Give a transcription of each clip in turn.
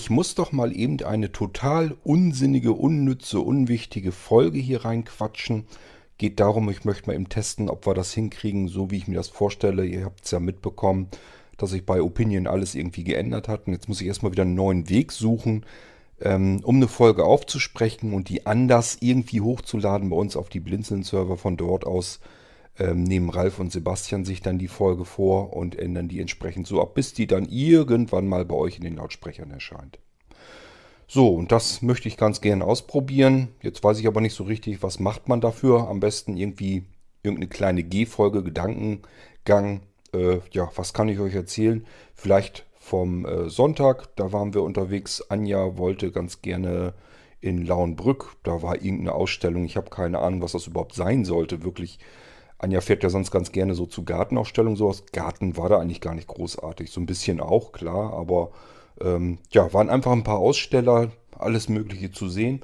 Ich muss doch mal eben eine total unsinnige, unnütze, unwichtige Folge hier reinquatschen. Geht darum, ich möchte mal eben testen, ob wir das hinkriegen, so wie ich mir das vorstelle. Ihr habt es ja mitbekommen, dass sich bei Opinion alles irgendwie geändert hat. Und jetzt muss ich erstmal wieder einen neuen Weg suchen, ähm, um eine Folge aufzusprechen und die anders irgendwie hochzuladen bei uns auf die Blinzeln-Server von dort aus ähm, nehmen Ralf und Sebastian sich dann die Folge vor und ändern die entsprechend so ab, bis die dann irgendwann mal bei euch in den Lautsprechern erscheint. So, und das möchte ich ganz gerne ausprobieren. Jetzt weiß ich aber nicht so richtig, was macht man dafür. Am besten irgendwie irgendeine kleine G-Folge, Gedankengang. Äh, ja, was kann ich euch erzählen? Vielleicht vom äh, Sonntag, da waren wir unterwegs. Anja wollte ganz gerne in Lauenbrück. Da war irgendeine Ausstellung. Ich habe keine Ahnung, was das überhaupt sein sollte. Wirklich Anja fährt ja sonst ganz gerne so zu Gartenausstellungen sowas. Garten war da eigentlich gar nicht großartig. So ein bisschen auch, klar, aber ähm, ja, waren einfach ein paar Aussteller, alles Mögliche zu sehen.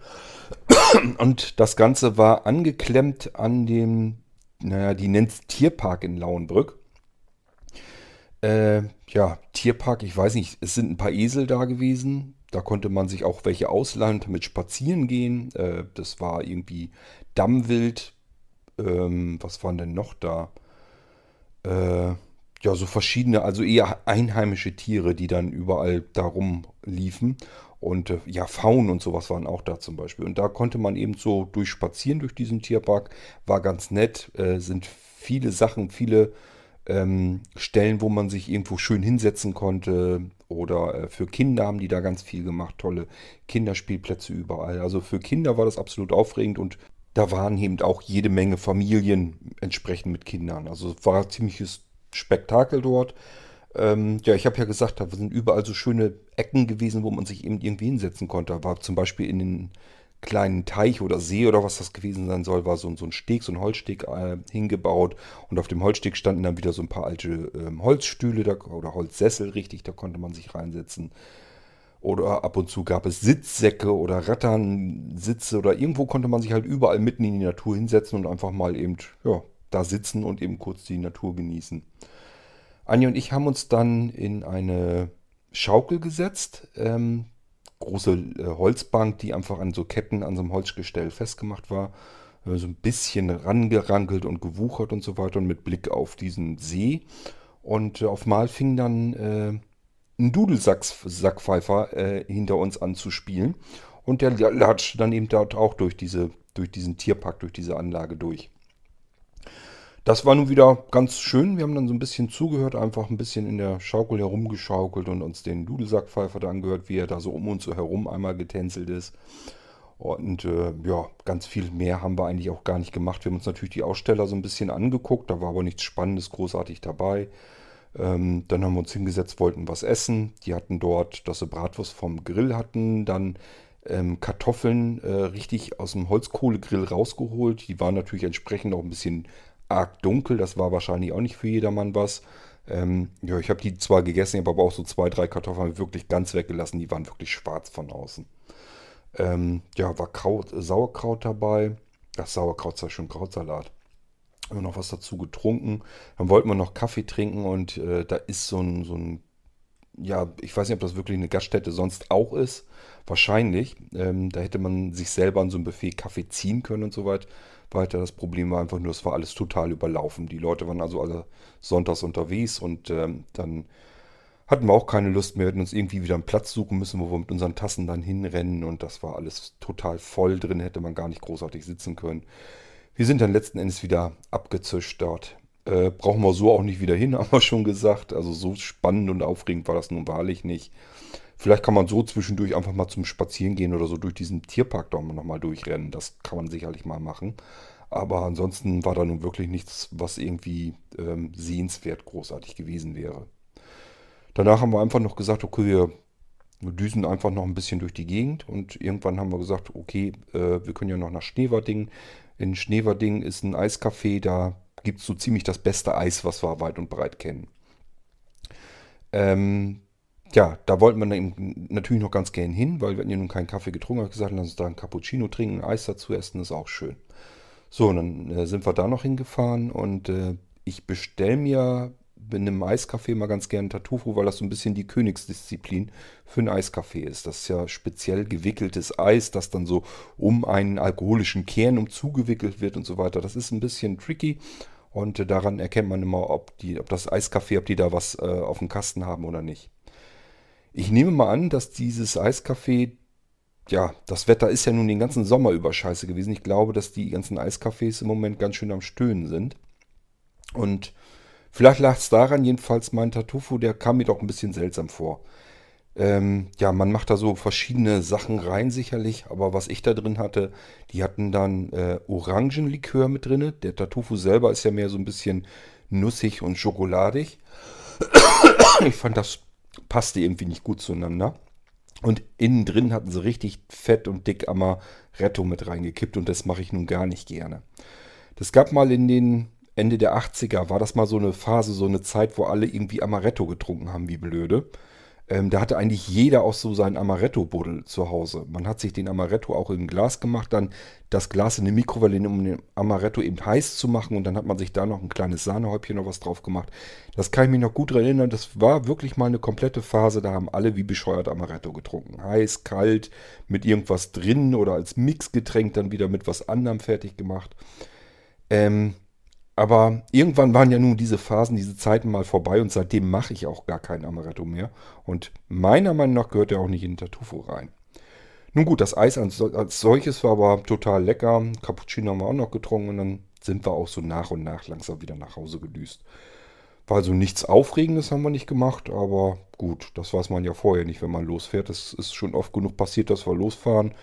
Und das Ganze war angeklemmt an dem, naja, die nennt es Tierpark in Lauenbrück. Äh, ja, Tierpark, ich weiß nicht, es sind ein paar Esel da gewesen. Da konnte man sich auch welche ausleihen, damit spazieren gehen. Äh, das war irgendwie Dammwild, ähm, was waren denn noch da? Äh, ja, so verschiedene, also eher einheimische Tiere, die dann überall darum liefen. Und äh, ja, Faunen und sowas waren auch da zum Beispiel. Und da konnte man eben so durchspazieren durch diesen Tierpark. War ganz nett. Äh, sind viele Sachen, viele ähm, Stellen, wo man sich irgendwo schön hinsetzen konnte. Oder äh, für Kinder haben die da ganz viel gemacht. Tolle Kinderspielplätze überall. Also für Kinder war das absolut aufregend und da waren eben auch jede Menge Familien entsprechend mit Kindern. Also es war ein ziemliches Spektakel dort. Ähm, ja, ich habe ja gesagt, da sind überall so schöne Ecken gewesen, wo man sich eben irgendwie hinsetzen konnte. Da war zum Beispiel in den kleinen Teich oder See oder was das gewesen sein soll, war so, so ein Steg, so ein Holzsteg äh, hingebaut. Und auf dem Holzsteg standen dann wieder so ein paar alte äh, Holzstühle da, oder Holzsessel, richtig, da konnte man sich reinsetzen. Oder ab und zu gab es Sitzsäcke oder Ratternsitze oder irgendwo konnte man sich halt überall mitten in die Natur hinsetzen und einfach mal eben ja, da sitzen und eben kurz die Natur genießen. Anja und ich haben uns dann in eine Schaukel gesetzt. Ähm, große äh, Holzbank, die einfach an so Ketten an so einem Holzgestell festgemacht war. Äh, so ein bisschen rangerankelt und gewuchert und so weiter und mit Blick auf diesen See. Und äh, auf Mal fing dann äh, einen Dudelsackpfeifer äh, hinter uns anzuspielen. Und der latscht dann eben dort auch durch, diese, durch diesen Tierpark, durch diese Anlage durch. Das war nun wieder ganz schön. Wir haben dann so ein bisschen zugehört, einfach ein bisschen in der Schaukel herumgeschaukelt und uns den Dudelsackpfeifer da angehört, wie er da so um uns herum einmal getänzelt ist. Und äh, ja, ganz viel mehr haben wir eigentlich auch gar nicht gemacht. Wir haben uns natürlich die Aussteller so ein bisschen angeguckt, da war aber nichts Spannendes großartig dabei. Ähm, dann haben wir uns hingesetzt, wollten was essen. Die hatten dort, dass sie Bratwurst vom Grill hatten, dann ähm, Kartoffeln äh, richtig aus dem Holzkohlegrill rausgeholt. Die waren natürlich entsprechend auch ein bisschen arg dunkel. Das war wahrscheinlich auch nicht für jedermann was. Ähm, ja, ich habe die zwar gegessen, aber auch so zwei, drei Kartoffeln wirklich ganz weggelassen. Die waren wirklich schwarz von außen. Ähm, ja, war Kraut, Sauerkraut dabei. Das Sauerkraut ist schon Krautsalat haben wir noch was dazu getrunken. Dann wollten wir noch Kaffee trinken und äh, da ist so ein, so ein, ja, ich weiß nicht, ob das wirklich eine Gaststätte sonst auch ist. Wahrscheinlich. Ähm, da hätte man sich selber an so ein Buffet Kaffee ziehen können und so weit. weiter. Das Problem war einfach nur, es war alles total überlaufen. Die Leute waren also alle sonntags unterwegs und ähm, dann hatten wir auch keine Lust mehr. Wir hätten uns irgendwie wieder einen Platz suchen müssen, wo wir mit unseren Tassen dann hinrennen und das war alles total voll drin, hätte man gar nicht großartig sitzen können. Wir sind dann letzten Endes wieder abgezischt dort. Äh, brauchen wir so auch nicht wieder hin, haben wir schon gesagt. Also so spannend und aufregend war das nun wahrlich nicht. Vielleicht kann man so zwischendurch einfach mal zum Spazieren gehen oder so durch diesen Tierpark da nochmal durchrennen. Das kann man sicherlich mal machen. Aber ansonsten war da nun wirklich nichts, was irgendwie ähm, sehenswert großartig gewesen wäre. Danach haben wir einfach noch gesagt, okay, wir düsen einfach noch ein bisschen durch die Gegend und irgendwann haben wir gesagt, okay, äh, wir können ja noch nach Schneewarding. In Schneverding ist ein Eiscafé, da gibt es so ziemlich das beste Eis, was wir weit und breit kennen. Ähm, ja, da wollten wir natürlich noch ganz gern hin, weil wir hatten ja nun keinen Kaffee getrunken. Ich gesagt, lass uns da ein Cappuccino trinken, ein Eis dazu essen, ist auch schön. So, und dann äh, sind wir da noch hingefahren und äh, ich bestelle mir in einem Eiskaffee mal ganz gerne Tartufo, weil das so ein bisschen die Königsdisziplin für einen Eiskaffee ist. Das ist ja speziell gewickeltes Eis, das dann so um einen alkoholischen Kern umzugewickelt wird und so weiter. Das ist ein bisschen tricky und äh, daran erkennt man immer, ob, die, ob das Eiskaffee, ob die da was äh, auf dem Kasten haben oder nicht. Ich nehme mal an, dass dieses Eiskaffee ja, das Wetter ist ja nun den ganzen Sommer über scheiße gewesen. Ich glaube, dass die ganzen Eiscafés im Moment ganz schön am Stöhnen sind. Und vielleicht lag es daran, jedenfalls mein Tartufo, der kam mir doch ein bisschen seltsam vor. Ähm, ja, man macht da so verschiedene Sachen rein sicherlich, aber was ich da drin hatte, die hatten dann äh, Orangenlikör mit drin. Der Tartufo selber ist ja mehr so ein bisschen nussig und schokoladig. ich fand, das passte irgendwie nicht gut zueinander. Und innen drin hatten sie richtig fett und dick Amaretto mit reingekippt und das mache ich nun gar nicht gerne. Das gab mal in den Ende der 80er, war das mal so eine Phase, so eine Zeit, wo alle irgendwie Amaretto getrunken haben, wie blöde. Ähm, da hatte eigentlich jeder auch so seinen Amaretto-Buddel zu Hause. Man hat sich den Amaretto auch ein Glas gemacht, dann das Glas in die Mikrowelle, um den Amaretto eben heiß zu machen und dann hat man sich da noch ein kleines Sahnehäubchen oder was drauf gemacht. Das kann ich mich noch gut erinnern. Das war wirklich mal eine komplette Phase, da haben alle wie bescheuert Amaretto getrunken. Heiß, kalt, mit irgendwas drin oder als Mixgetränk dann wieder mit was anderem fertig gemacht. Ähm, aber irgendwann waren ja nun diese Phasen, diese Zeiten mal vorbei und seitdem mache ich auch gar kein Amaretto mehr. Und meiner Meinung nach gehört er auch nicht in Tartufo rein. Nun gut, das Eis als solches war aber total lecker. Cappuccino haben wir auch noch getrunken und dann sind wir auch so nach und nach langsam wieder nach Hause gedüst. War also nichts Aufregendes haben wir nicht gemacht, aber gut, das weiß man ja vorher nicht, wenn man losfährt. Es ist schon oft genug passiert, dass wir losfahren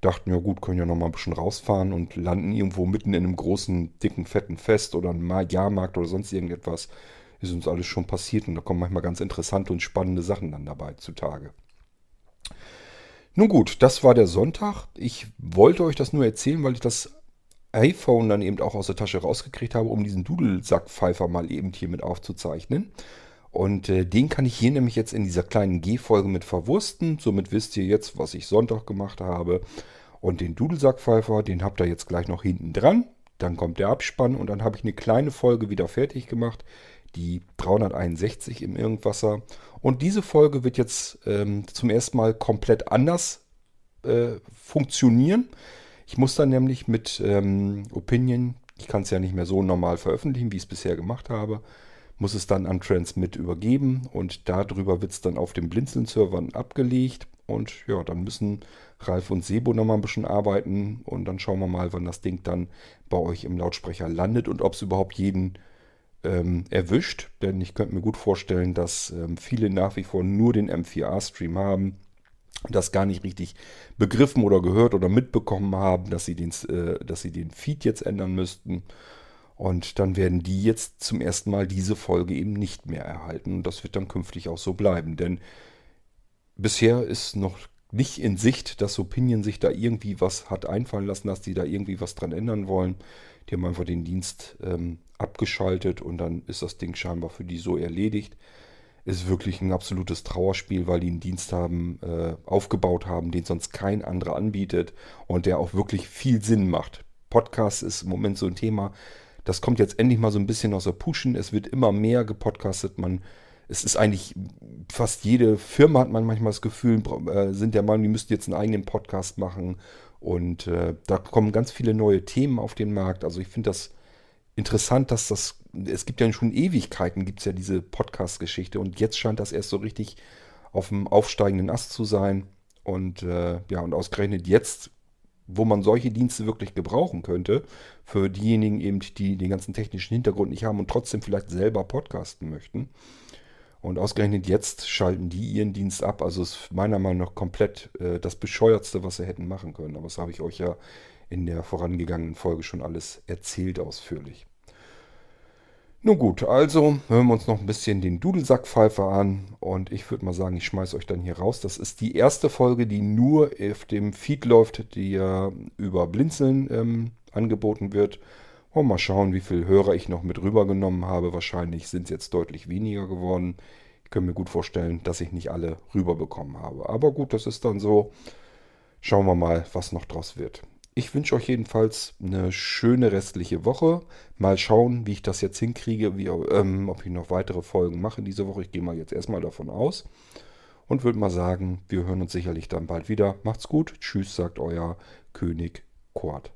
dachten, ja gut, können ja noch mal ein bisschen rausfahren und landen irgendwo mitten in einem großen, dicken, fetten Fest oder einem Jahrmarkt oder sonst irgendetwas. Ist uns alles schon passiert und da kommen manchmal ganz interessante und spannende Sachen dann dabei zutage. Nun gut, das war der Sonntag. Ich wollte euch das nur erzählen, weil ich das iPhone dann eben auch aus der Tasche rausgekriegt habe, um diesen Dudelsackpfeifer mal eben hier mit aufzuzeichnen. Und äh, den kann ich hier nämlich jetzt in dieser kleinen G-Folge mit verwursten. Somit wisst ihr jetzt, was ich Sonntag gemacht habe. Und den Dudelsackpfeifer, den habt ihr jetzt gleich noch hinten dran. Dann kommt der Abspann und dann habe ich eine kleine Folge wieder fertig gemacht. Die 361 im Irgendwasser. Und diese Folge wird jetzt ähm, zum ersten Mal komplett anders äh, funktionieren. Ich muss dann nämlich mit ähm, Opinion, ich kann es ja nicht mehr so normal veröffentlichen, wie ich es bisher gemacht habe, muss es dann an Transmit übergeben und darüber wird es dann auf den Blinzeln-Servern abgelegt. Und ja, dann müssen Ralf und Sebo nochmal ein bisschen arbeiten und dann schauen wir mal, wann das Ding dann bei euch im Lautsprecher landet und ob es überhaupt jeden ähm, erwischt. Denn ich könnte mir gut vorstellen, dass ähm, viele nach wie vor nur den M4A-Stream haben, das gar nicht richtig begriffen oder gehört oder mitbekommen haben, dass sie den, äh, dass sie den Feed jetzt ändern müssten. Und dann werden die jetzt zum ersten Mal diese Folge eben nicht mehr erhalten. Und das wird dann künftig auch so bleiben. Denn bisher ist noch nicht in Sicht, dass Opinion sich da irgendwie was hat einfallen lassen, dass die da irgendwie was dran ändern wollen. Die haben einfach den Dienst ähm, abgeschaltet und dann ist das Ding scheinbar für die so erledigt. Ist wirklich ein absolutes Trauerspiel, weil die einen Dienst haben, äh, aufgebaut haben, den sonst kein anderer anbietet und der auch wirklich viel Sinn macht. Podcast ist im Moment so ein Thema, das kommt jetzt endlich mal so ein bisschen aus der Puschen. Es wird immer mehr gepodcastet. Man, es ist eigentlich fast jede Firma hat man manchmal das Gefühl, äh, sind der Meinung, die müssten jetzt einen eigenen Podcast machen. Und äh, da kommen ganz viele neue Themen auf den Markt. Also ich finde das interessant, dass das, es gibt ja schon Ewigkeiten, gibt es ja diese Podcast-Geschichte. Und jetzt scheint das erst so richtig auf dem aufsteigenden Ast zu sein. Und äh, ja, und ausgerechnet jetzt wo man solche Dienste wirklich gebrauchen könnte, für diejenigen eben, die den ganzen technischen Hintergrund nicht haben und trotzdem vielleicht selber podcasten möchten. Und ausgerechnet jetzt schalten die ihren Dienst ab. Also ist meiner Meinung nach komplett äh, das Bescheuertste, was sie hätten machen können. Aber das habe ich euch ja in der vorangegangenen Folge schon alles erzählt ausführlich. Nun gut, also hören wir uns noch ein bisschen den Dudelsackpfeifer an und ich würde mal sagen, ich schmeiße euch dann hier raus. Das ist die erste Folge, die nur auf dem Feed läuft, die ja über Blinzeln ähm, angeboten wird. Und mal schauen, wie viele Hörer ich noch mit rübergenommen habe. Wahrscheinlich sind es jetzt deutlich weniger geworden. Ich kann mir gut vorstellen, dass ich nicht alle rüberbekommen habe. Aber gut, das ist dann so. Schauen wir mal, was noch draus wird. Ich wünsche euch jedenfalls eine schöne restliche Woche. Mal schauen, wie ich das jetzt hinkriege, wie, ähm, ob ich noch weitere Folgen mache diese Woche. Ich gehe mal jetzt erstmal davon aus und würde mal sagen, wir hören uns sicherlich dann bald wieder. Macht's gut. Tschüss, sagt euer König Kort.